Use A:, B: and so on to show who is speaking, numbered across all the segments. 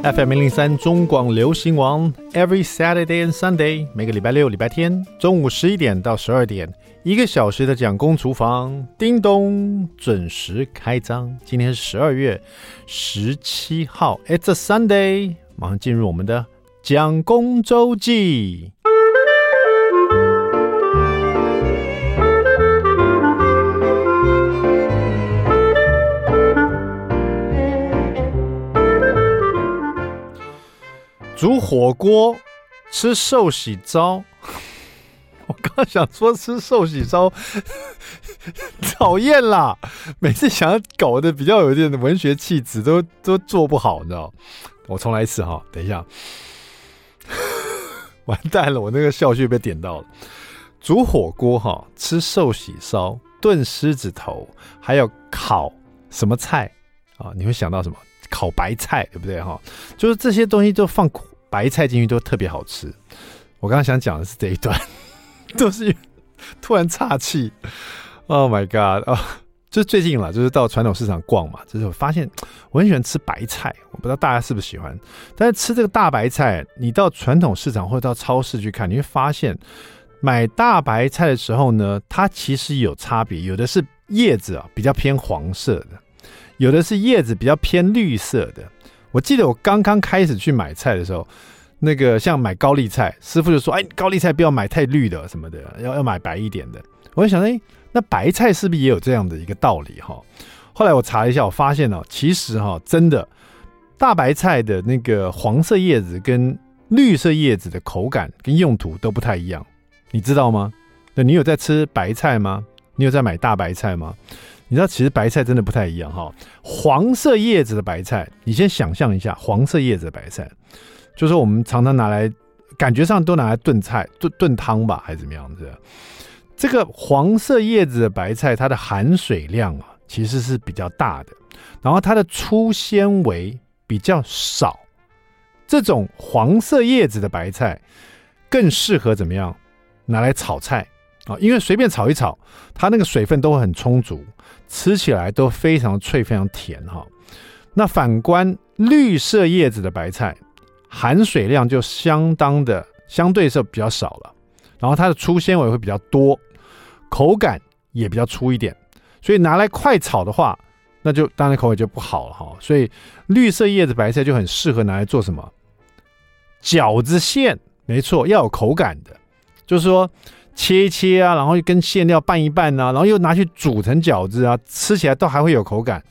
A: FM 零零三中广流行王，Every Saturday and Sunday，每个礼拜六、礼拜天中午十一点到十二点，一个小时的蒋公厨房，叮咚准时开张。今天是十二月十七号，It's a Sunday，马上进入我们的蒋公周记。煮火锅，吃寿喜烧。我刚想说吃寿喜烧，讨厌啦！每次想要搞得比较有点文学气质，都都做不好，你知道？我重来一次哈，等一下，完蛋了，我那个笑穴被点到了。煮火锅哈，吃寿喜烧，炖狮子头，还有烤什么菜啊？你会想到什么？烤白菜，对不对哈？就是这些东西都放白菜进去都特别好吃。我刚刚想讲的是这一段，都是突然岔气。Oh my god 啊、哦！就最近了，就是到传统市场逛嘛，就是我发现我很喜欢吃白菜，我不知道大家是不是喜欢。但是吃这个大白菜，你到传统市场或者到超市去看，你会发现买大白菜的时候呢，它其实有差别，有的是叶子啊比较偏黄色的。有的是叶子比较偏绿色的，我记得我刚刚开始去买菜的时候，那个像买高丽菜，师傅就说：“哎，高丽菜不要买太绿的什么的，要要买白一点的。”我就想，哎，那白菜是不是也有这样的一个道理哈？后来我查了一下，我发现哦，其实哈，真的大白菜的那个黄色叶子跟绿色叶子的口感跟用途都不太一样，你知道吗？那你有在吃白菜吗？你有在买大白菜吗？你知道，其实白菜真的不太一样哈。黄色叶子的白菜，你先想象一下，黄色叶子的白菜，就是我们常常拿来，感觉上都拿来炖菜、炖炖汤吧，还是怎么样子？这个黄色叶子的白菜，它的含水量啊，其实是比较大的，然后它的粗纤维比较少。这种黄色叶子的白菜，更适合怎么样？拿来炒菜啊，因为随便炒一炒，它那个水分都会很充足。吃起来都非常脆，非常甜哈。那反观绿色叶子的白菜，含水量就相当的相对是比较少了，然后它的粗纤维会比较多，口感也比较粗一点，所以拿来快炒的话，那就当然口味就不好了哈。所以绿色叶子白菜就很适合拿来做什么？饺子馅，没错，要有口感的，就是说。切一切啊，然后跟馅料拌一拌啊，然后又拿去煮成饺子啊，吃起来都还会有口感。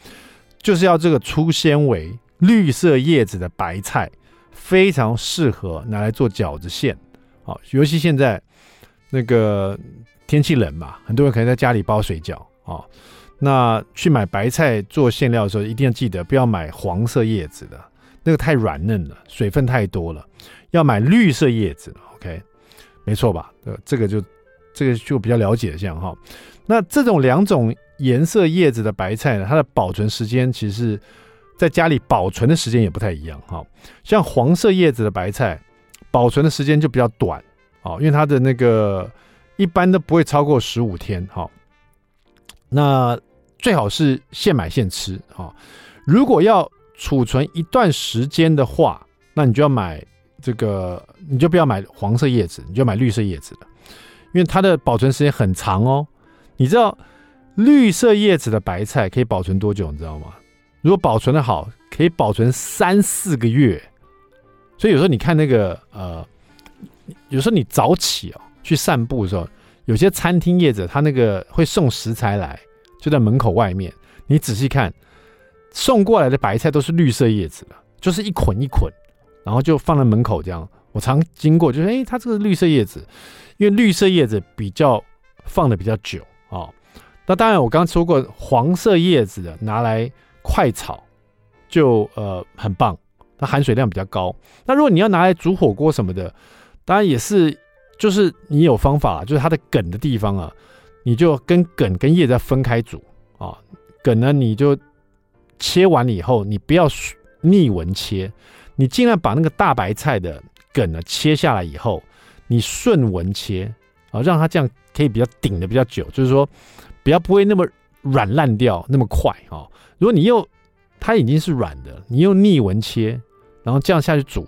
A: 就是要这个粗纤维、绿色叶子的白菜，非常适合拿来做饺子馅。好，尤其现在那个天气冷嘛，很多人可能在家里包水饺啊。那去买白菜做馅料的时候，一定要记得不要买黄色叶子的，那个太软嫩了，水分太多了，要买绿色叶子。OK，没错吧？呃，这个就。这个就比较了解这样哈，那这种两种颜色叶子的白菜呢，它的保存时间其实在家里保存的时间也不太一样哈。像黄色叶子的白菜，保存的时间就比较短啊，因为它的那个一般都不会超过十五天哈。那最好是现买现吃啊。如果要储存一段时间的话，那你就要买这个，你就不要买黄色叶子，你就买绿色叶子的。因为它的保存时间很长哦，你知道绿色叶子的白菜可以保存多久？你知道吗？如果保存的好，可以保存三四个月。所以有时候你看那个呃，有时候你早起哦去散步的时候，有些餐厅业者他那个会送食材来，就在门口外面。你仔细看，送过来的白菜都是绿色叶子的，就是一捆一捆，然后就放在门口这样。我常经过，就是哎，它这个绿色叶子。因为绿色叶子比较放的比较久啊、哦，那当然我刚说过，黄色叶子的拿来快炒就呃很棒，它含水量比较高。那如果你要拿来煮火锅什么的，当然也是，就是你有方法，就是它的梗的地方啊，你就跟梗跟叶子分开煮啊、梗呢，你就切完了以后，你不要逆纹切，你尽量把那个大白菜的梗呢切下来以后。你顺纹切啊，让它这样可以比较顶的比较久，就是说比较不会那么软烂掉那么快啊。如果你又它已经是软的，你用逆纹切，然后这样下去煮，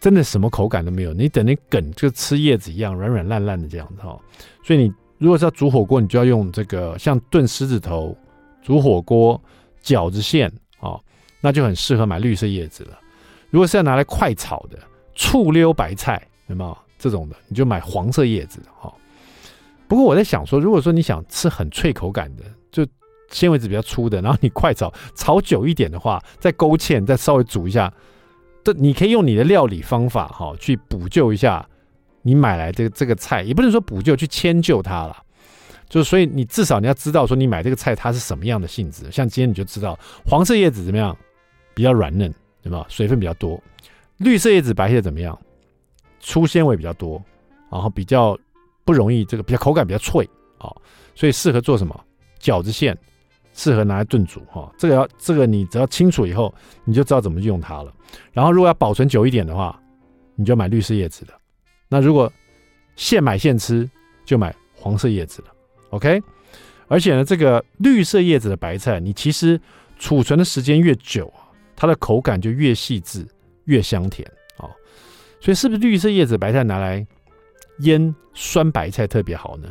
A: 真的什么口感都没有。你等那梗就吃叶子一样软软烂烂的这样子哈。所以你如果是要煮火锅，你就要用这个像炖狮子头、煮火锅、饺子馅啊，那就很适合买绿色叶子了。如果是要拿来快炒的，醋溜白菜有没有这种的，你就买黄色叶子的哈。不过我在想说，如果说你想吃很脆口感的，就纤维质比较粗的，然后你快炒炒久一点的话，再勾芡，再稍微煮一下，这你可以用你的料理方法哈去补救一下你买来这个这个菜，也不能说补救，去迁就它了。就是所以你至少你要知道说你买这个菜它是什么样的性质，像今天你就知道黄色叶子怎么样，比较软嫩，对吧？水分比较多。绿色叶子白叶怎么样？粗纤维比较多，然后比较。不容易，这个比较口感比较脆啊、哦，所以适合做什么饺子馅，适合拿来炖煮哈、哦。这个要这个你只要清楚以后，你就知道怎么用它了。然后如果要保存久一点的话，你就买绿色叶子的。那如果现买现吃，就买黄色叶子的。OK，而且呢，这个绿色叶子的白菜，你其实储存的时间越久啊，它的口感就越细致，越香甜、所以是不是绿色叶子白菜拿来？腌酸白菜特别好呢，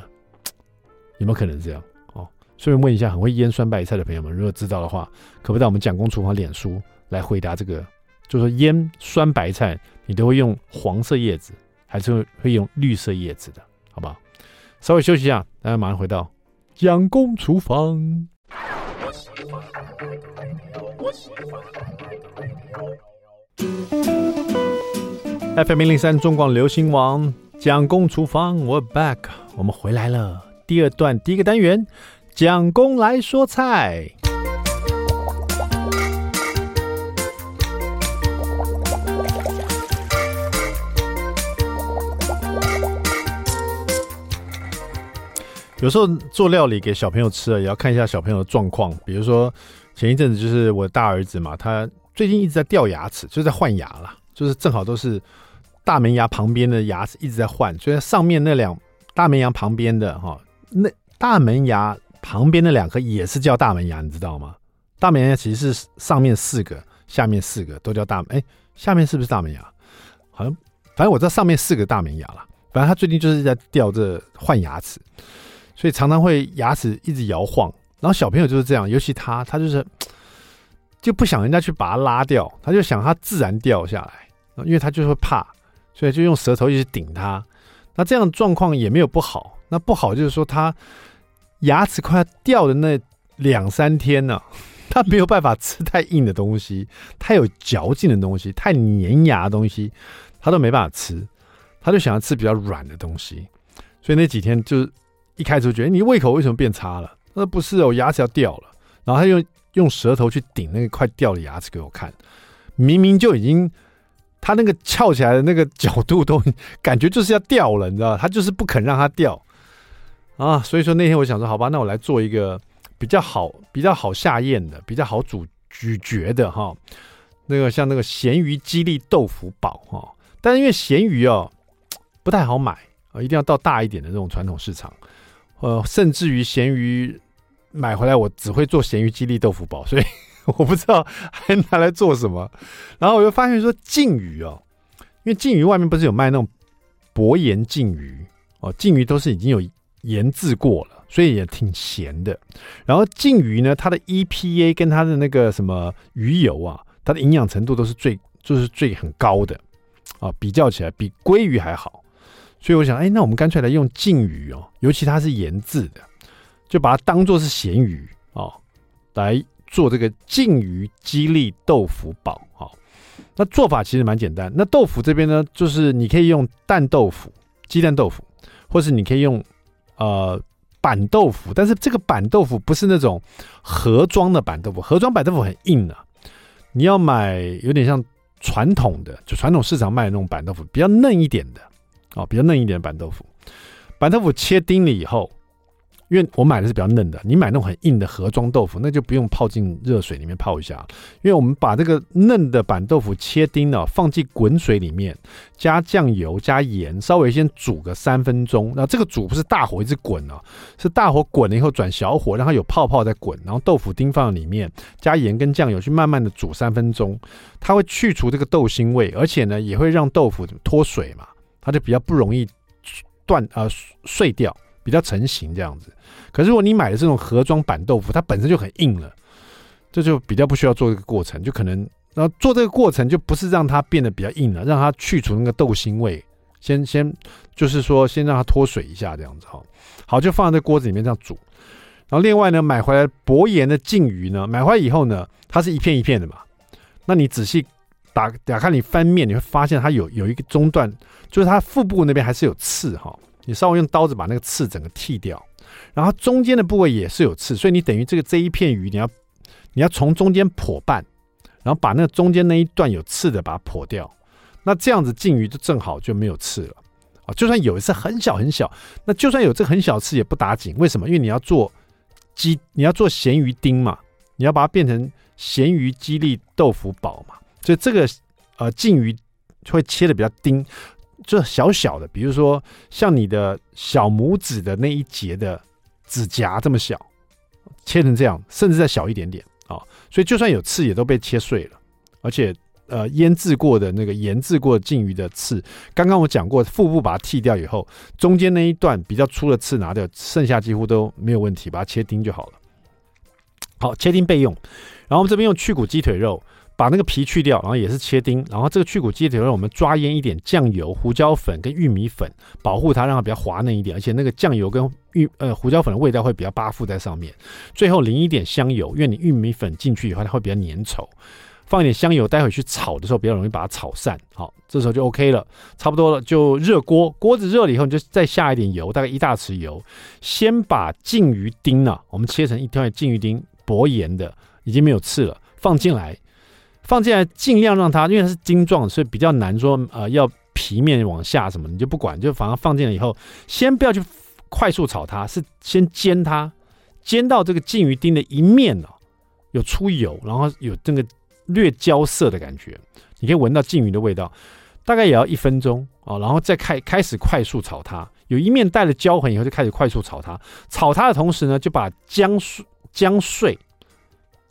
A: 有没有可能这样？哦，顺便问一下，很会腌酸白菜的朋友们，如果知道的话，可不可以在我们蒋公厨房脸书来回答这个？就是腌酸白菜，你都会用黄色叶子，还是会会用绿色叶子的？好不好？稍微休息一下，大家马上回到蒋公厨房。FM 零零三中广流行王。蒋公厨房，We're back，我们回来了。第二段第一个单元，蒋公来说菜。有时候做料理给小朋友吃了，也要看一下小朋友的状况。比如说前一阵子就是我大儿子嘛，他最近一直在掉牙齿，就是在换牙了，就是正好都是。大门牙旁边的牙齿一直在换，所以上面那两大门牙旁边的哈，那大门牙旁边那两颗也是叫大门牙，你知道吗？大门牙其实是上面四个，下面四个都叫大门。哎，下面是不是大门牙？好像反正我知道上面四个大门牙了。反正他最近就是在掉这换牙齿，所以常常会牙齿一直摇晃。然后小朋友就是这样，尤其他，他就是就不想人家去把它拉掉，他就想他自然掉下来，因为他就会怕。所以就用舌头一直顶它，那这样状况也没有不好。那不好就是说，他牙齿快要掉的那两三天呢、啊，他没有办法吃太硬的东西，太有嚼劲的东西，太粘牙的东西，他都没办法吃。他就想要吃比较软的东西。所以那几天就一开始就觉得，你胃口为什么变差了？那不是哦，牙齿要掉了。然后他用用舌头去顶那个快掉的牙齿给我看，明明就已经。他那个翘起来的那个角度都感觉就是要掉了，你知道？他就是不肯让它掉啊！所以说那天我想说，好吧，那我来做一个比较好、比较好下咽的、比较好咀咀嚼的哈。那个像那个咸鱼鸡粒豆腐堡哈，但是因为咸鱼哦不太好买啊，一定要到大一点的这种传统市场。呃，甚至于咸鱼买回来，我只会做咸鱼鸡粒豆腐堡，所以。我不知道还拿来做什么，然后我又发现说鲫鱼哦，因为鲫鱼外面不是有卖那种薄盐鲫鱼哦，鲫鱼都是已经有腌制过了，所以也挺咸的。然后鲫鱼呢，它的 EPA 跟它的那个什么鱼油啊，它的营养程度都是最就是最很高的啊，比较起来比鲑鱼还好。所以我想，哎，那我们干脆来用鲫鱼哦，尤其它是腌制的，就把它当做是咸鱼哦来。做这个鲫鱼鸡粒豆腐堡，好，那做法其实蛮简单。那豆腐这边呢，就是你可以用蛋豆腐、鸡蛋豆腐，或是你可以用呃板豆腐。但是这个板豆腐不是那种盒装的板豆腐，盒装板豆腐很硬啊。你要买有点像传统的，就传统市场卖的那种板豆腐，比较嫩一点的，哦，比较嫩一点的板豆腐。板豆腐切丁了以后，因为我买的是比较嫩的，你买那种很硬的盒装豆腐，那就不用泡进热水里面泡一下。因为我们把这个嫩的板豆腐切丁呢，放进滚水里面，加酱油、加盐，稍微先煮个三分钟。那这个煮不是大火一直滚哦，是大火滚了以后转小火，让它有泡泡再滚，然后豆腐丁放在里面，加盐跟酱油去慢慢的煮三分钟，它会去除这个豆腥味，而且呢也会让豆腐脱水嘛，它就比较不容易断呃碎掉。比较成型这样子，可是如果你买的这种盒装板豆腐，它本身就很硬了，这就比较不需要做这个过程，就可能然后做这个过程就不是让它变得比较硬了，让它去除那个豆腥味，先先就是说先让它脱水一下这样子哈，好，就放在这锅子里面这样煮，然后另外呢买回来薄盐的净鱼呢，买回来以后呢，它是一片一片的嘛，那你仔细打打开你翻面，你会发现它有有一个中段，就是它腹部那边还是有刺哈。你稍微用刀子把那个刺整个剃掉，然后中间的部位也是有刺，所以你等于这个这一片鱼，你要你要从中间剖半，然后把那个中间那一段有刺的把它剖掉，那这样子净鱼就正好就没有刺了啊。就算有一次很小很小，那就算有这很小刺也不打紧，为什么？因为你要做鸡，你要做咸鱼丁嘛，你要把它变成咸鱼鸡粒豆腐堡嘛，所以这个呃净鱼会切的比较丁。就小小的，比如说像你的小拇指的那一节的指甲这么小，切成这样，甚至再小一点点啊、所以就算有刺也都被切碎了。而且呃，腌制过的那个腌制过的净鱼的刺，刚刚我讲过，腹部把它剃掉以后，中间那一段比较粗的刺拿掉，剩下几乎都没有问题，把它切丁就好了。好，切丁备用。然后我们这边用去骨鸡腿肉。把那个皮去掉，然后也是切丁，然后这个去骨鸡腿肉我们抓腌一点酱油、胡椒粉跟玉米粉，保护它，让它比较滑嫩一点，而且那个酱油跟玉呃胡椒粉的味道会比较巴附在上面。最后淋一点香油，因为你玉米粉进去以后它会比较粘稠，放一点香油，待会去炒的时候比较容易把它炒散。好，这时候就 OK 了，差不多了，就热锅，锅子热了以后你就再下一点油，大概一大匙油，先把净鱼丁呢、我们切成一条净鱼丁，薄盐的，已经没有刺了，放进来。放进来，尽量让它，因为它是晶状，所以比较难说，呃，要皮面往下什么，你就不管，就反而放进来以后，先不要去快速炒它，是先煎它，煎到这个净鱼丁的一面哦，有出油，然后有这个略焦色的感觉，你可以闻到净鱼的味道，大概也要一分钟哦，然后再开开始快速炒它，有一面带了焦痕以后，就开始快速炒它，炒它的同时呢，就把姜碎姜碎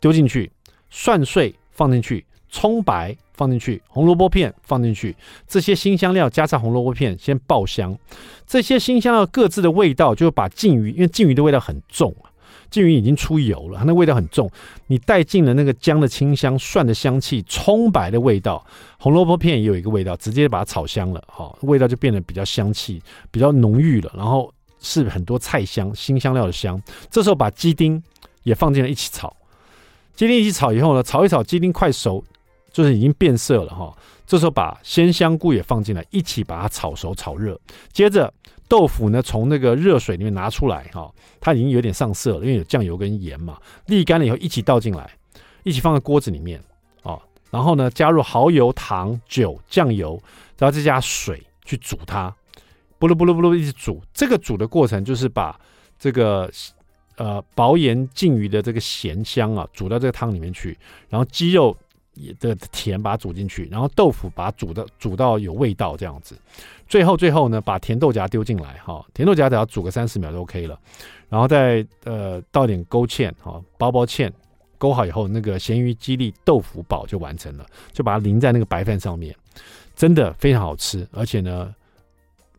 A: 丢进去，蒜碎。放进去，葱白放进去，红萝卜片放进去，这些辛香料加上红萝卜片先爆香。这些辛香料各自的味道，就把鲫鱼，因为鲫鱼的味道很重啊，鲫鱼已经出油了，它那味道很重。你带进了那个姜的清香、蒜的香气、葱白的味道，红萝卜片也有一个味道，直接把它炒香了，哈，味道就变得比较香气，比较浓郁了。然后是很多菜香、辛香料的香。这时候把鸡丁也放进来一起炒。鸡丁一起炒以后呢，炒一炒，鸡丁快熟，就是已经变色了哈。这时候把鲜香菇也放进来，一起把它炒熟、炒热。接着豆腐呢，从那个热水里面拿出来哈，它已经有点上色了，因为有酱油跟盐嘛。沥干了以后，一起倒进来，一起放在锅子里面啊。然后呢，加入蚝油、糖、酒、酱油，然后再加水去煮它，不噜不噜不噜一直煮。这个煮的过程就是把这个。呃，薄盐净鱼的这个咸香啊，煮到这个汤里面去，然后鸡肉的甜把它煮进去，然后豆腐把它煮的煮到有味道这样子，最后最后呢，把甜豆荚丢进来哈，甜豆荚只要煮个三十秒就 OK 了，然后再呃倒点勾芡哈，包包芡，勾好以后，那个咸鱼鸡粒豆腐煲就完成了，就把它淋在那个白饭上面，真的非常好吃，而且呢，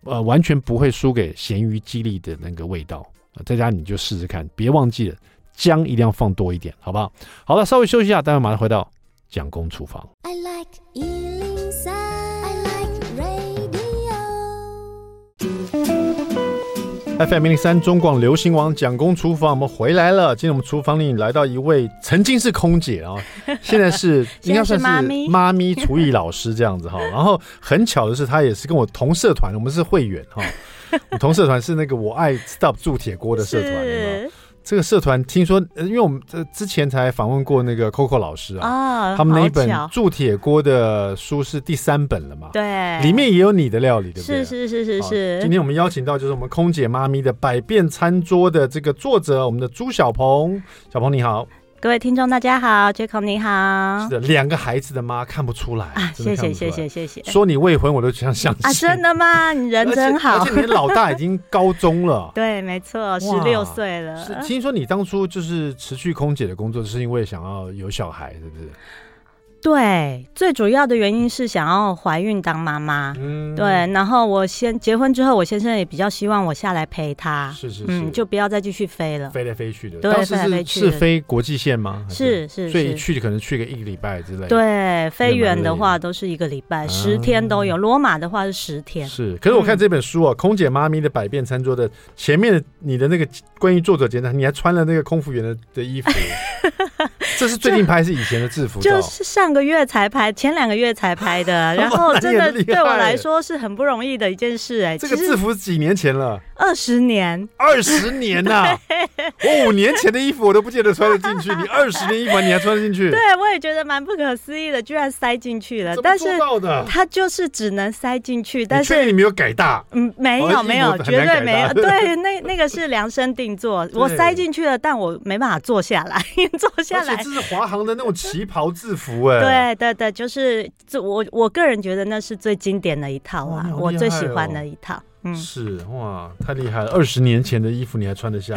A: 呃，完全不会输给咸鱼鸡粒的那个味道。在家你就试试看，别忘记了姜一定要放多一点，好不好？好了，稍微休息一下，待会马上回到蒋公厨房。I like 103, I like radio. FM 零零三中广流行王蒋公厨房，我们回来了。今天我们厨房里来到一位曾经是空姐啊，现在是应该算是妈咪妈咪厨艺老师这样子哈。然后很巧的是，她也是跟我同社团，我们是会员哈。我同社团是那个我爱 Stop 铸铁锅的社团，这个社团听说，因为我们这之前才访问过那个 Coco 老师啊，
B: 啊
A: 他们那一本铸铁锅的书是第三本了嘛？
B: 对，
A: 里面也有你的料理，对不对？
B: 是是是是是。
A: 今天我们邀请到就是我们空姐妈咪的百变餐桌的这个作者，我们的朱小鹏，小鹏你好。
B: 各位听众，大家好，Jaco 你好。
A: 是的，两个孩子的妈看不出来
B: 啊！谢谢谢谢谢谢。
A: 说你未婚，我都想相信
B: 啊！真的吗？你人真好。
A: 而且你老大已经高中了。
B: 对，没错，十六岁了。
A: 是，听说你当初就是辞去空姐的工作，是因为想要有小孩，是不是？
B: 对，最主要的原因是想要怀孕当妈妈。嗯，对。然后我先结婚之后，我先生也比较希望我下来陪他。
A: 是是是，
B: 嗯，就不要再继续飞了，
A: 飞来飞去的。
B: 对，飞来飞去
A: 是飞国际线吗？
B: 是是，
A: 所以去可能去个一个礼拜之类。
B: 对，飞远的话都是一个礼拜，十天都有。罗马的话是十天。
A: 是，可是我看这本书啊，《空姐妈咪的百变餐桌》的前面你的那个关于作者简单，你还穿了那个空服员的的衣服。这是最近拍，是以前的制服照，
B: 就是上个月才拍，前两个月才拍的。然后 真的对我来说是很不容易的一件事哎。
A: 这个制服几年前了？
B: 二十年，
A: 二十年呐！我五年前的衣服我都不见得穿得进去，你二十年衣服你还穿得进去？
B: 对，我也觉得蛮不可思议的，居然塞进去了。但是它就是只能塞进去，但是
A: 你没有改大？
B: 嗯，没有没有，绝对没有。对，那那个是量身定做，我塞进去了，但我没办法坐下来，坐下来。
A: 这是华航的那种旗袍制服哎，
B: 对对对，就是这我我个人觉得那是最经典的一套啊，我最喜欢的一套。嗯，
A: 是哇，太厉害了！二十年前的衣服你还穿得下，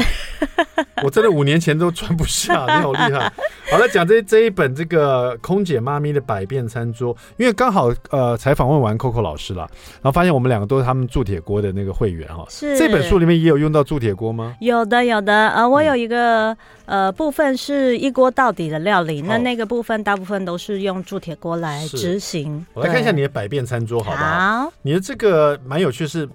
A: 我真的五年前都穿不下，你好厉害。好了，讲这这一本这个空姐妈咪的百变餐桌，因为刚好呃采访问完 Coco 老师了，然后发现我们两个都是他们铸铁锅的那个会员哈。
B: 是
A: 这本书里面也有用到铸铁锅吗？
B: 有的有的，呃，我有一个、嗯、呃部分是一锅到底的料理，那那个部分大部分都是用铸铁锅来执行。
A: 我来看一下你的百变餐桌好不好？好，你的这个蛮有趣是。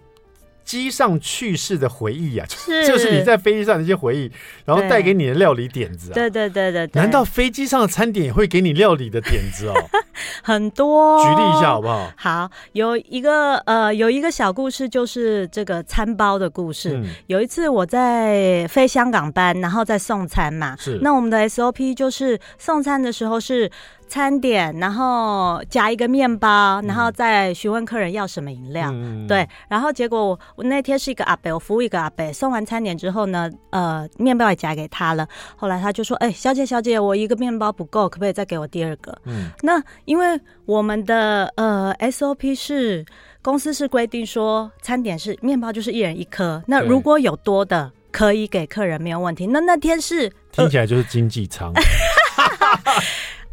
A: 机上趣事的回忆啊，是 就是你在飞机上的一些回忆，然后带给你的料理点子啊。
B: 对对对对对。
A: 难道飞机上的餐点也会给你料理的点子哦？
B: 很多。
A: 举例一下好不好？
B: 好，有一个呃，有一个小故事，就是这个餐包的故事。嗯、有一次我在飞香港班，然后在送餐嘛。是。那我们的 SOP 就是送餐的时候是。餐点，然后夹一个面包，然后再询问客人要什么饮料。嗯、对，然后结果我，我那天是一个阿伯，我服务一个阿伯，送完餐点之后呢，呃，面包也夹给他了。后来他就说：“哎、欸，小姐，小姐，我一个面包不够，可不可以再给我第二个？”嗯，那因为我们的呃 SOP 是公司是规定说，餐点是面包就是一人一颗，那如果有多的可以给客人没有问题。那那天是
A: 听起来就是经济舱。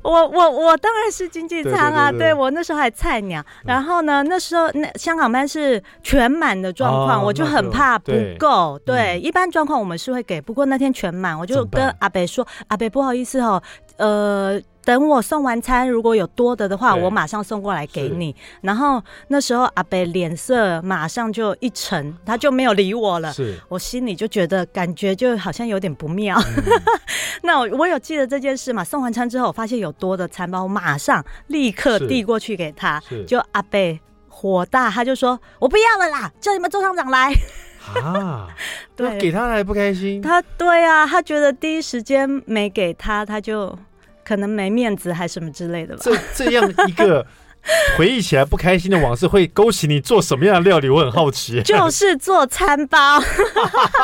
B: 我我我当然是经济舱啊，对，我那时候还菜鸟，然后呢，那时候那香港班是全满的状况，哦，我就很怕不够。对，一般状况我们是会给，不过那天全满，我就跟阿北说，阿北不好意思哦，呃。等我送完餐，如果有多的的话，我马上送过来给你。然后那时候阿北脸色马上就一沉，他就没有理我了。是，我心里就觉得感觉就好像有点不妙。嗯、那我我有记得这件事嘛？送完餐之后，我发现有多的餐包，我马上立刻递过去给他。就阿北火大，他就说：“我不要了啦，叫你们周厂长来。”
A: 啊，对，给他还不开心。
B: 他对啊，他觉得第一时间没给他，他就。可能没面子还什么之类的吧。
A: 这这样一个 回忆起来不开心的往事，会勾起你做什么样的料理？我很好奇。
B: 就是做餐包。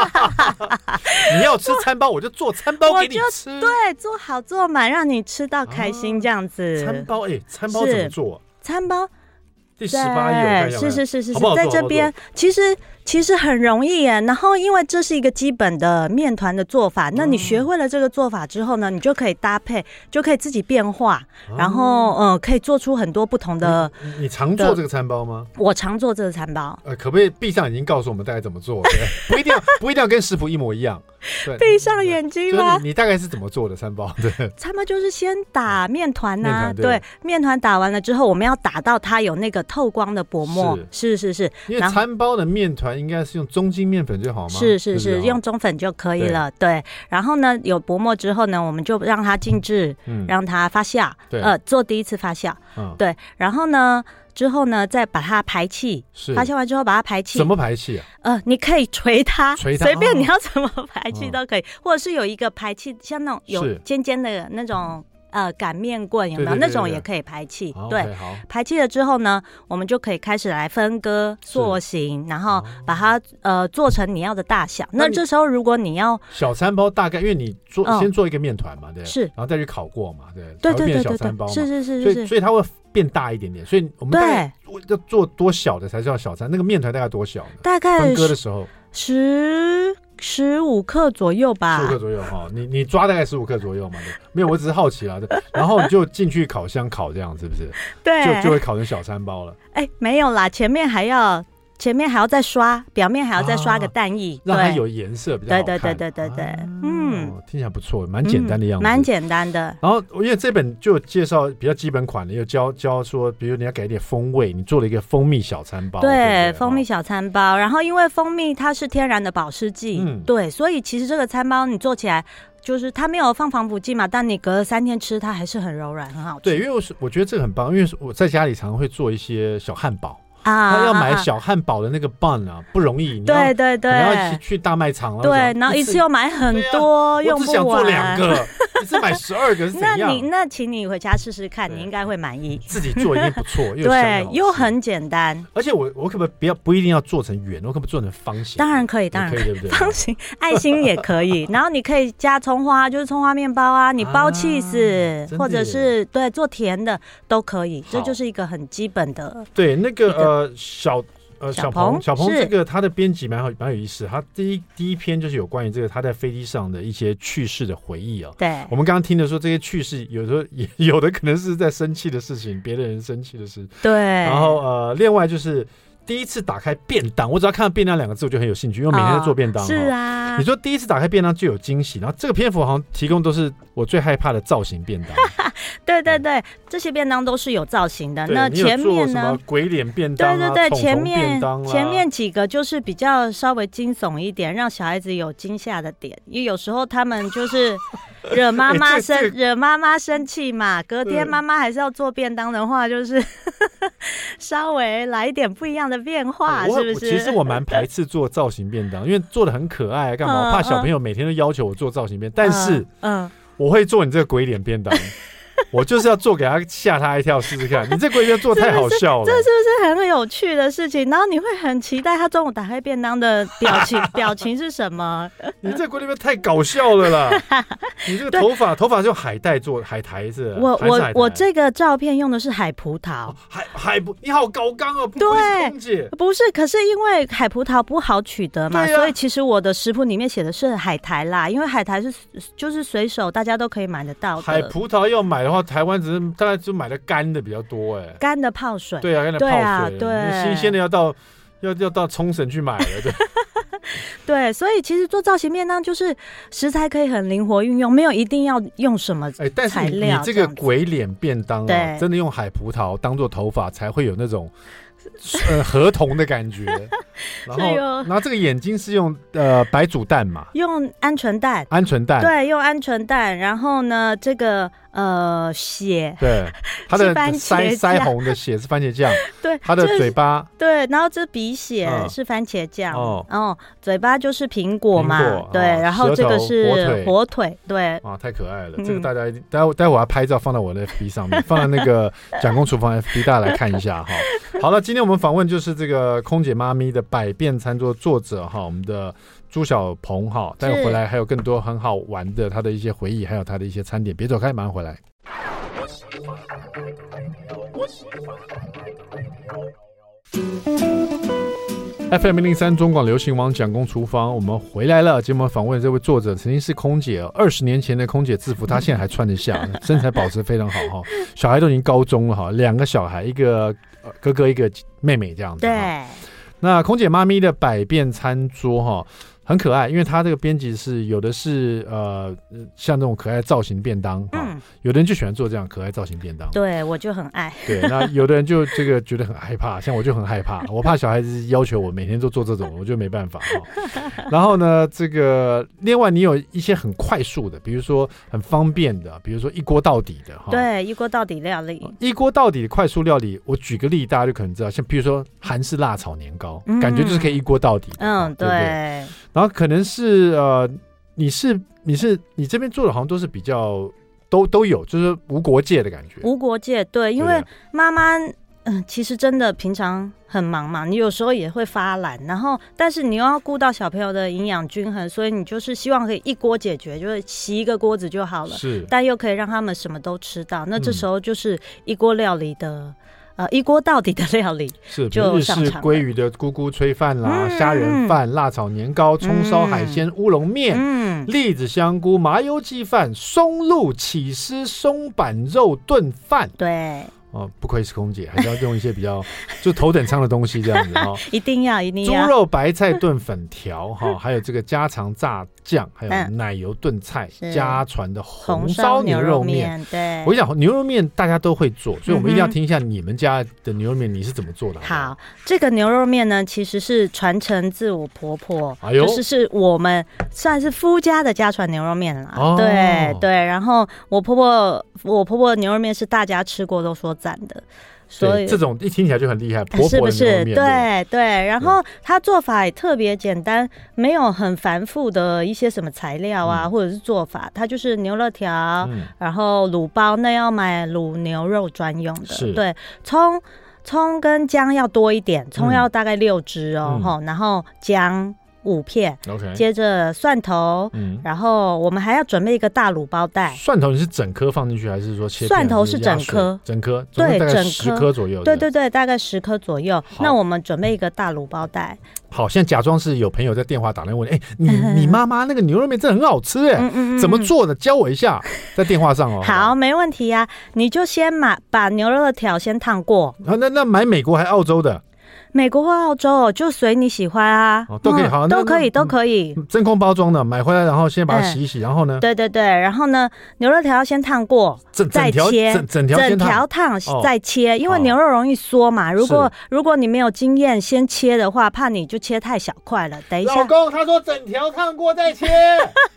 A: 你要吃餐包，我就做餐包给你吃。
B: 对，做好做满，让你吃到开心这样子。
A: 餐包，哎，餐包怎么做？
B: 餐包
A: 第十八页，
B: 是是是是是，在这边其实。其实很容易耶，然后因为这是一个基本的面团的做法，那你学会了这个做法之后呢，你就可以搭配，就可以自己变化，然后嗯，可以做出很多不同的。
A: 你，你常做这个餐包吗？
B: 我常做这个餐包。
A: 呃，可不可以闭上眼睛告诉我们大概怎么做？对，不一定要不一定要跟食谱一模一样。
B: 闭上眼睛吗？
A: 你，大概是怎么做的餐包？对，
B: 餐包就是先打面团呐，对，面团打完了之后，我们要打到它有那个透光的薄膜，是是是。是
A: 因为餐包的面团应该是用中筋面粉就好吗？
B: 是是是，用中粉就可以了。对，然后呢，有薄膜之后呢，我们就让它静置，让它发酵，呃，做第一次发酵。对，然后呢，之后呢，再把它排气。是，发酵完之后把它排气。
A: 怎么排气啊？
B: 呃，你可以捶它，捶它，随便你要怎么排气都可以，或者是有一个排气，像那种有尖尖的那种。呃，擀面棍有没有那种也可以排气？对，排气了之后呢，我们就可以开始来分割塑形，然后把它呃做成你要的大小。那这时候如果你要
A: 小餐包，大概因为你做先做一个面团嘛，对，是，然后再去烤过嘛，对，对对对对对，
B: 是是是，
A: 所以所以它会变大一点点。所以我们对要做多小的才叫小餐？那个面团大概多小？
B: 大概
A: 分割的时候
B: 十。十五克左右吧，
A: 十五克左右哈，你你抓大概十五克左右嘛？对，没有，我只是好奇啊。然后你就进去烤箱烤，这样是不是？
B: 对，
A: 就就会烤成小餐包了。
B: 哎、欸，没有啦，前面还要。前面还要再刷，表面还要再刷个蛋液，
A: 让它有颜色比较好看。
B: 对对对对对对，嗯，
A: 听起来不错，蛮简单的样子，
B: 蛮简单的。
A: 然后因为这本就介绍比较基本款的，又教教说，比如你要给一点风味，你做了一个蜂蜜小餐包。
B: 对，蜂蜜小餐包。然后因为蜂蜜它是天然的保湿剂，对，所以其实这个餐包你做起来就是它没有放防腐剂嘛，但你隔了三天吃它还是很柔软，很好吃。
A: 对，因为我是我觉得这个很棒，因为我在家里常常会做一些小汉堡。他要买小汉堡的那个 bun 啊，不容易。
B: 对对对，
A: 然后去大卖场了。
B: 对，然后一次又买很多，用不完。我
A: 只想做两个，一次买十二个是怎样？
B: 那你那请你回家试试看，你应该会满意。
A: 自己做一定不错，
B: 对，又很简单。
A: 而且我我可不可以不要不一定要做成圆，我可不可以做成方形？
B: 当然可以，当然可以，对不对？方形、爱心也可以。然后你可以加葱花，就是葱花面包啊，你包 cheese，或者是对做甜的都可以。这就是一个很基本的。
A: 对，那个呃小。呃，小鹏，小鹏这个他的编辑蛮好，蛮有意思。他第一第一篇就是有关于这个他在飞机上的一些趣事的回忆啊。
B: 对，
A: 我们刚刚听的说这些趣事，有时候也有的可能是在生气的事情，别的人生气的事。
B: 对。
A: 然后呃，另外就是第一次打开便当，我只要看到便当两个字，我就很有兴趣，因为每天在做便当。是啊。你说第一次打开便当就有惊喜，然后这个篇幅好像提供都是我最害怕的造型便当。
B: 对对对，这些便当都是有造型的。那前面呢？
A: 鬼脸便当。对对对，
B: 前面前面几个就是比较稍微惊悚一点，让小孩子有惊吓的点。因为有时候他们就是 惹妈妈生惹妈妈生气嘛，隔天妈妈还是要做便当的话，就是 稍微来一点不一样的变化，是不是？
A: 其实我蛮排斥做造型便当，因为做的很可爱，干嘛？我怕小朋友每天都要求我做造型便当。但是，嗯，我会做你这个鬼脸便当。我就是要做给他吓他一跳试试看，你这鬼脸做太 好笑了，
B: 这是不是很有趣的事情？然后你会很期待他中午打开便当的表情，表情是什么？
A: 你这鬼脸太搞笑了啦！你这个头发头发是用海带做海苔是？
B: 我我我这个照片用的是海葡萄，
A: 海海葡你好高刚哦，不愧是空姐。
B: 不是，可是因为海葡萄不好取得嘛，所以其实我的食谱里面写的是海苔啦，因为海苔是就是随手大家都可以买得到的。
A: 海葡萄要买的话。台湾只是大概就买的干的比较多，哎，
B: 干的泡水，
A: 对啊，干的泡水，对，新鲜的要到要要到冲绳去买了，对，
B: 对，所以其实做造型便当就是食材可以很灵活运用，没有一定要用什么。哎，但是你
A: 这个鬼脸便当啊，真的用海葡萄当做头发才会有那种。呃，合同的感觉，然后，然后这个眼睛是用呃白煮蛋嘛，
B: 用鹌鹑蛋，
A: 鹌鹑蛋，
B: 对，用鹌鹑蛋，然后呢，这个呃血，
A: 对，它的腮腮红的血是番茄酱，
B: 对，
A: 它的嘴巴，
B: 对，然后这鼻血是番茄酱，哦，嘴巴就是苹果嘛，对，然后这个是火腿，对，
A: 啊，太可爱了，这个大家待会待会儿要拍照放到我的 FB 上面，放在那个蒋公厨房 FB，大家来看一下哈。好了，今天我们访问就是这个空姐妈咪的百变餐桌作者哈，我们的朱小鹏哈，待会回来还有更多很好玩的他的一些回忆，还有他的一些餐点，别走开，马上回来。FM 零零三中广流行王蒋公厨房，我们回来了。今天我们访问的这位作者，曾经是空姐，二十年前的空姐制服，她现在还穿得下，身材保持非常好哈。小孩都已经高中了哈，两个小孩，一个哥哥，一个妹妹这样子。
B: 对。
A: 那空姐妈咪的百变餐桌哈，很可爱，因为它这个编辑是有的是呃像这种可爱造型便当啊，嗯、有的人就喜欢做这样可爱造型便当。
B: 对，我就很爱。
A: 对，那有的人就这个觉得很害怕，像我就很害怕，我怕小孩子要求我每天都做这种，我就没办法哈。然后呢，这个另外你有一些很快速的，比如说很方便的，比如说一锅到底的哈。
B: 对，一锅到底料理。
A: 一锅到底的快速料理，我举个例，大家就可能知道，像比如说韩式辣炒年糕，嗯、感觉就是可以一锅到底。
B: 嗯，对。对
A: 然后可能是呃，你是你是你这边做的好像都是比较都都有，就是无国界的感觉。
B: 无国界，对，因为妈妈嗯、呃，其实真的平常很忙嘛，你有时候也会发懒，然后但是你又要顾到小朋友的营养均衡，所以你就是希望可以一锅解决，就是洗一个锅子就好了，
A: 是，
B: 但又可以让他们什么都吃到，那这时候就是一锅料理的。呃，一锅到底的料理
A: 是，就日式鲑鱼的咕咕炊饭啦，虾、嗯、仁饭、辣炒年糕、葱烧海鲜、乌龙面、嗯、栗子香菇麻油鸡饭、松露起司松板肉炖饭。
B: 对。
A: 哦，不愧是空姐，还是要用一些比较 就头等舱的东西这样子哈、哦。
B: 一定要，一定要。
A: 猪肉白菜炖粉条哈、哦，还有这个家常炸酱，还有奶油炖菜，嗯、家传的红烧牛肉面。
B: 对，
A: 我跟你讲牛肉面大家都会做，所以我们一定要听一下你们家的牛肉面你是怎么做的好好。
B: 这个牛肉面呢，其实是传承自我婆婆，就是是我们算是夫家的家传牛肉面了。哦、对对，然后我婆婆，我婆婆牛肉面是大家吃过都说。赞的，所以
A: 这种一听起来就很厉害，婆婆
B: 是不是？对。对，然后它做法也特别简单，没有很繁复的一些什么材料啊，嗯、或者是做法，它就是牛肉条，嗯、然后卤包，那要买卤牛肉专用的，对，葱葱跟姜要多一点，葱要大概六支哦，嗯、然后姜。五片，OK，接着蒜头，嗯，然后我们还要准备一个大卤包袋。
A: 蒜头你是整颗放进去，还是说切？
B: 蒜头是整颗，
A: 整颗，
B: 对，整
A: 十颗左右。
B: 对对对，大概十颗左右。那我们准备一个大卤包袋。
A: 好，现在假装是有朋友在电话打来问，哎，你 你妈妈那个牛肉面真的很好吃哎，怎么做的？教我一下，在电话上哦。
B: 好，没问题呀，你就先买把牛肉的条先烫过。
A: 啊，那那买美国还澳洲的？
B: 美国或澳洲就随你喜欢啊，
A: 都可以，好，
B: 都可以，都可以。
A: 真空包装的买回来，然后先把它洗一洗，然后呢？
B: 对对对，然后呢，牛肉条要先烫过，再切，
A: 整条整条
B: 烫再切，因为牛肉容易缩嘛。如果如果你没有经验，先切的话，怕你就切太小块了。等一下，
A: 老公他说整条烫过再切，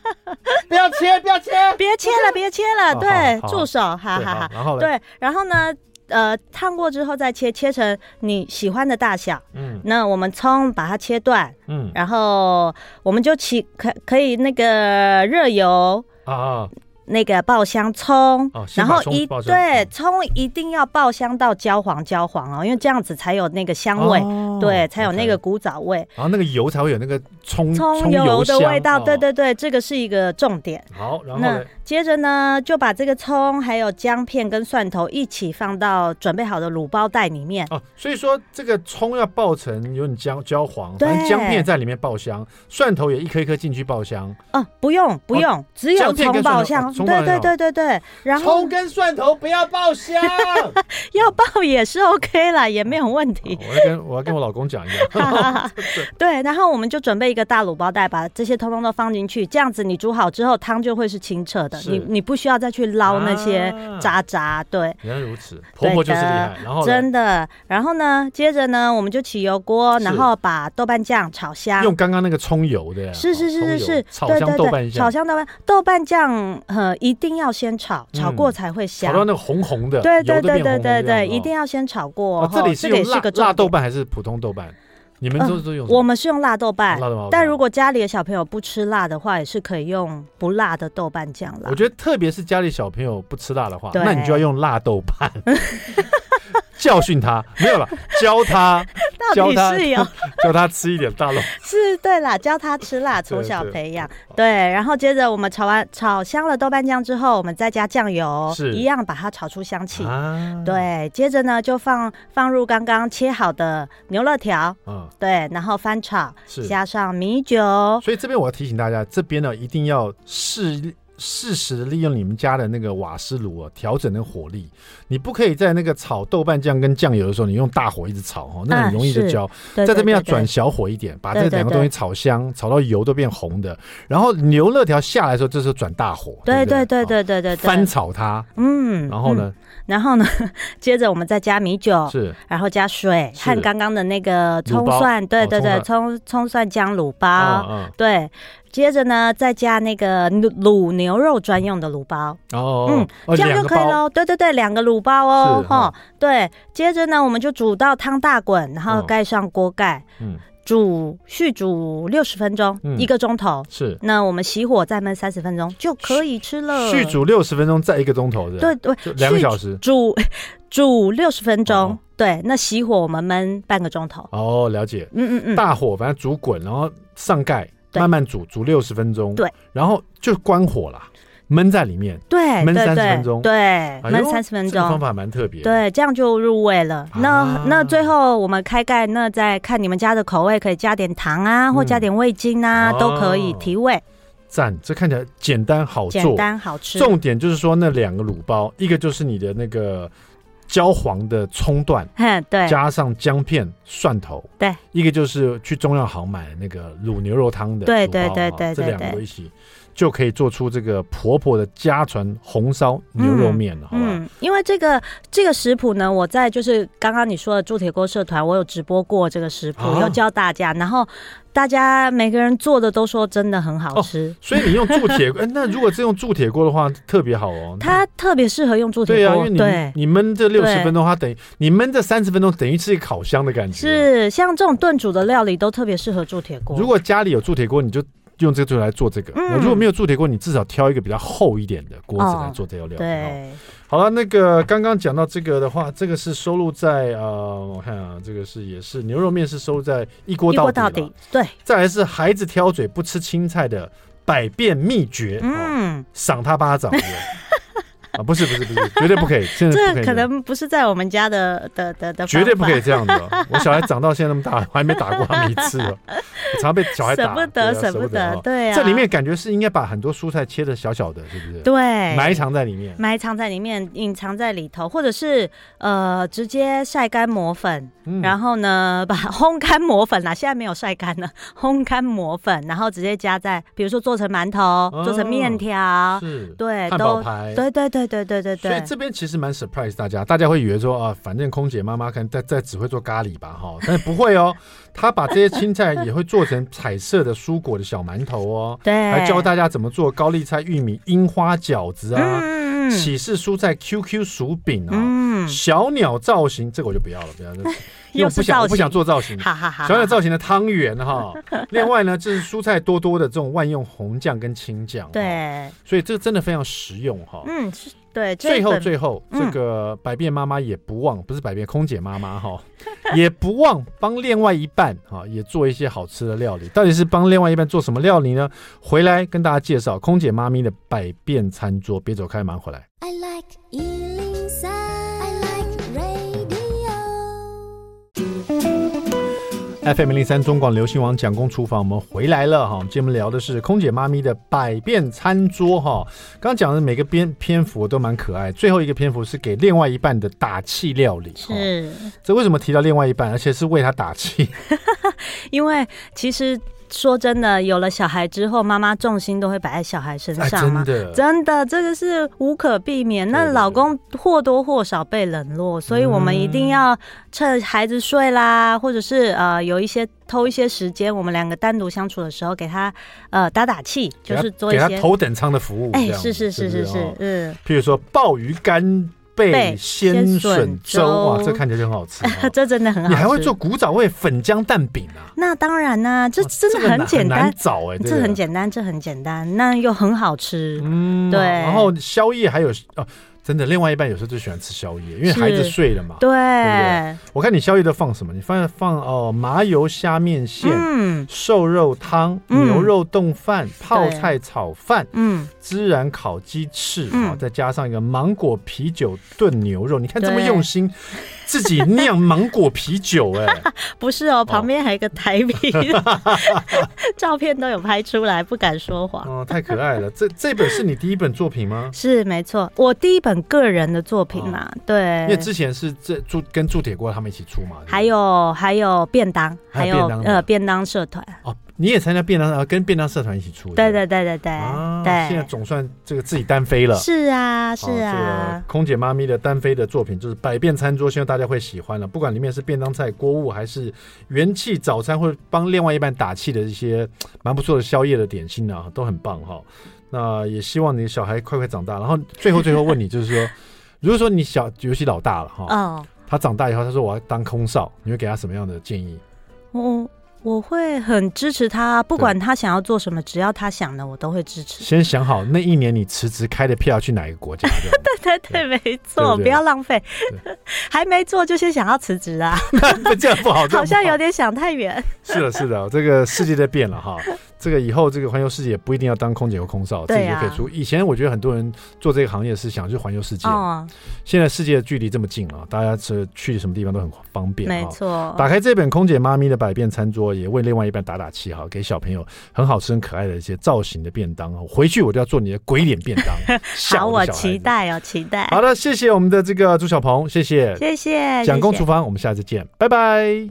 A: 不要切，不要切，
B: 别切了，别切了，对，住手，哈哈哈。
A: 然后
B: 对，然后呢？呃，烫过之后再切，切成你喜欢的大小。嗯，那我们葱把它切断。嗯，然后我们就起可可以那个热油啊。啊那个爆香葱，哦、然后一对葱一定要爆香到焦黄焦黄哦，因为这样子才有那个香味，哦、对，才有那个古早味，
A: 然后那个油才会有那个葱
B: 葱油的味道，对对对，这个是一个重点。
A: 好，然后那
B: 接着呢，就把这个葱还有姜片跟蒜头一起放到准备好的卤包袋里面。
A: 哦，所以说这个葱要爆成有点焦焦黄，对，姜片在里面爆香，蒜头也一颗一颗进去爆香。
B: 哦，不用不用，哦、只有葱爆香。对对对对对，然后
A: 葱跟蒜头不要爆香，
B: 要爆也是 OK 啦，也没有问题。
A: 我要跟我要跟我老公讲一下。
B: 对，然后我们就准备一个大卤包袋，把这些通通都放进去，这样子你煮好之后汤就会是清澈的，你你不需要再去捞那些渣渣。对，
A: 原来如此，婆婆就是厉害。然后
B: 真的，然后呢，接着呢，我们就起油锅，然后把豆瓣酱炒香，
A: 用刚刚那个葱油的，
B: 是是是是是，
A: 炒香豆瓣酱，
B: 炒香豆瓣豆瓣酱，呃，一定。一定要先炒，炒过才会香。
A: 炒到那个红红的，
B: 对对对对对对，一定要先炒过。
A: 这里是用辣豆瓣还是普通豆瓣？你们都是用？
B: 我们是用辣豆瓣，但如果家里的小朋友不吃辣的话，也是可以用不辣的豆瓣酱啦。
A: 我觉得特别是家里小朋友不吃辣的话，那你就要用辣豆瓣。教训他没有了，教他，
B: 到底是有。
A: 教他吃一点大肉，
B: 是对啦，教他吃辣，从小培养。对，然后接着我们炒完炒香了豆瓣酱之后，我们再加酱油，是。一样把它炒出香气。对，接着呢就放放入刚刚切好的牛肋条，嗯，对，然后翻炒，加上米酒。
A: 所以这边我要提醒大家，这边呢一定要适适时的利用你们家的那个瓦斯炉啊，调整那个火力。你不可以在那个炒豆瓣酱跟酱油的时候，你用大火一直炒哈，那很容易就焦。在这边要转小火一点，把这两个东西炒香，炒到油都变红的。然后牛肋条下来的时候，这时候转大火。
B: 对对对对对对，
A: 翻炒它。嗯，然后呢？
B: 然后呢？接着我们再加米酒，是，然后加水和刚刚的那个葱蒜，对对对，葱葱蒜姜卤包，对。接着呢，再加那个卤牛肉专用的卤包。
A: 哦，
B: 嗯，这样就可以喽。对对对，两个卤包哦，哈，对。接着呢，我们就煮到汤大滚，然后盖上锅盖，嗯，煮续煮六十分钟，一个钟头。是。那我们熄火再焖三十分钟就可以吃了。
A: 续煮六十分钟再一个钟头的，对对，两个小时。
B: 煮煮六十分钟，对。那熄火我们焖半个钟头。
A: 哦，了解。嗯嗯嗯。大火反正煮滚，然后上盖。慢慢煮，煮六十分钟。对，然后就关火了，焖在里面。
B: 对，
A: 焖三十分钟。
B: 对，焖三十分钟。
A: 方法蛮特别。
B: 对，这样就入味了。那那最后我们开盖，那再看你们家的口味，可以加点糖啊，或加点味精啊，都可以提味。
A: 赞，这看起来简单好做，
B: 简单好吃。
A: 重点就是说那两个卤包，一个就是你的那个。焦黄的葱段，嗯对，加上姜片、蒜头，对，一个就是去中药行买那个卤牛肉汤的，对对对对，这两个一起就可以做出这个婆婆的家传红烧牛肉面了，好吧？嗯，
B: 因为这个这个食谱呢，我在就是刚刚你说的铸铁锅社团，我有直播过这个食谱，有教大家，然后。大家每个人做的都说真的很好吃，
A: 所以你用铸铁锅，那如果是用铸铁锅的话，特别好哦。
B: 它特别适合用铸铁锅，
A: 对啊，因为你你焖这六十分钟，它等于你焖这三十分钟，等于是一个烤箱的感觉。
B: 是，像这种炖煮的料理都特别适合铸铁锅。
A: 如果家里有铸铁锅，你就用这个来做这个。如果没有铸铁锅，你至少挑一个比较厚一点的锅子来做这道料理。对。好了，那个刚刚讲到这个的话，这个是收录在呃，我看啊，这个是也是牛肉面是收录在一锅到底，到底。对，再来是孩子挑嘴不吃青菜的百变秘诀，嗯，赏他巴掌。啊，不是不是不是，绝对不可以！现在
B: 这可能不是在我们家的的的的，
A: 绝对不可以这样的。我小孩长到现在那么大，我还没打过他们一次哦。我常被小孩打，
B: 舍不得，舍不得。对啊，
A: 这里面感觉是应该把很多蔬菜切的小小的，是不是？对，埋藏在里面，
B: 埋藏在里面，隐藏在里头，或者是呃，直接晒干磨粉，然后呢，把烘干磨粉啦，现在没有晒干了，烘干磨粉，然后直接加在，比如说做成馒头，做成面条，是，对，都，对对对。对对对对对，
A: 所以这边其实蛮 surprise 大家，大家会以为说啊，反正空姐妈妈可能在在只会做咖喱吧哈，但是不会哦，她把这些青菜也会做成彩色的蔬果的小馒头哦，对，还教大家怎么做高丽菜玉米樱花饺子啊，喜事蔬菜 QQ 薯饼啊，嗯、小鸟造型这个我就不要了，不要了。因为我不想，我不想做造型，小鸟造型的汤圆哈。另外呢，就是蔬菜多多的这种万用红酱跟青酱，对，所以这个真的非常实用哈。嗯，对。最后最后，这个百变妈妈也不忘，不是百变空姐妈妈哈，也不忘帮另外一半哈也做一些好吃的料理。到底是帮另外一半做什么料理呢？回来跟大家介绍空姐妈咪的百变餐桌。别走开，马上回来。I like FM 零三中广流行网蒋公厨房，我们回来了哈。我们今天聊的是空姐妈咪的百变餐桌哈。刚刚讲的每个篇篇幅都蛮可爱，最后一个篇幅是给另外一半的打气料理。是，这为什么提到另外一半，而且是为他打气？
B: 因为其实。说真的，有了小孩之后，妈妈重心都会摆在小孩身上嘛。真的，真的，这个是无可避免。那老公或多或少被冷落，所以我们一定要趁孩子睡啦，或者是呃有一些偷一些时间，我们两个单独相处的时候，给他呃打打气，就是做一些
A: 给他头等舱的服务。哎，
B: 是是是是是，嗯。
A: 譬如说鲍鱼干。贝鲜笋粥哇，这看起来就很好吃，
B: 这真的很好吃。
A: 你还会做古早味粉浆蛋饼啊？
B: 那当然啦，这真的很简单，
A: 早哎，
B: 这很简单，这很简单，那又很好吃。嗯，对。
A: 然后宵夜还有哦，真的，另外一半有时候就喜欢吃宵夜，因为孩子睡了嘛。对，对对？我看你宵夜都放什么？你放放哦，麻油虾面线、嗯、瘦肉汤、牛肉冻饭、嗯、泡菜炒饭、嗯，孜然烤鸡翅啊、嗯，再加上一个芒果啤酒炖牛肉。你看这么用心。自己酿芒果啤酒哎、欸，
B: 不是哦，旁边还有一个台啤，照片都有拍出来，不敢说谎。
A: 哦，太可爱了！这这本是你第一本作品吗？
B: 是，没错，我第一本个人的作品嘛。哦、对，
A: 因为之前是这铸跟铸铁锅他们一起出嘛。
B: 还有还有便当，还有，还有呃便当社团哦。
A: 你也参加便当，跟便当社团一起出的。
B: 对对对对对。啊，对。
A: 现在总算这个自己单飞了。
B: 是啊，是啊。
A: 这个空姐妈咪的单飞的作品就是百变餐桌，希望大家会喜欢了。不管里面是便当菜、锅物，还是元气早餐，或者帮另外一半打气的一些蛮不错的宵夜的点心啊，都很棒哈。那也希望你小孩快快长大。然后最后最后问你，就是说，如果说你小尤其老大了哈，哦，他长大以后他说我要当空少，你会给他什么样的建议？
B: 哦。我会很支持他，不管他想要做什么，只要他想的，我都会支持。
A: 先想好那一年你辞职开的票去哪一个国家？
B: 对对对，没错，不要浪费。还没做就先想要辞职啊？
A: 那这样不好，
B: 好像有点想太远。
A: 是的，是的，这个世界在变了哈。这个以后这个环游世界也不一定要当空姐和空少，自己就可以出。以前我觉得很多人做这个行业是想去环游世界，现在世界的距离这么近了，大家是去什么地方都很方便。
B: 没错，
A: 打开这本《空姐妈咪的百变餐桌》，也为另外一半打打气哈，给小朋友很好吃、很可爱的一些造型的便当。回去我就要做你的鬼脸便当。
B: 好，我期待哦，期待。
A: 好的，谢谢我们的这个朱小鹏，谢谢，
B: 谢谢。
A: 蒋公厨房，我们下次见，拜拜。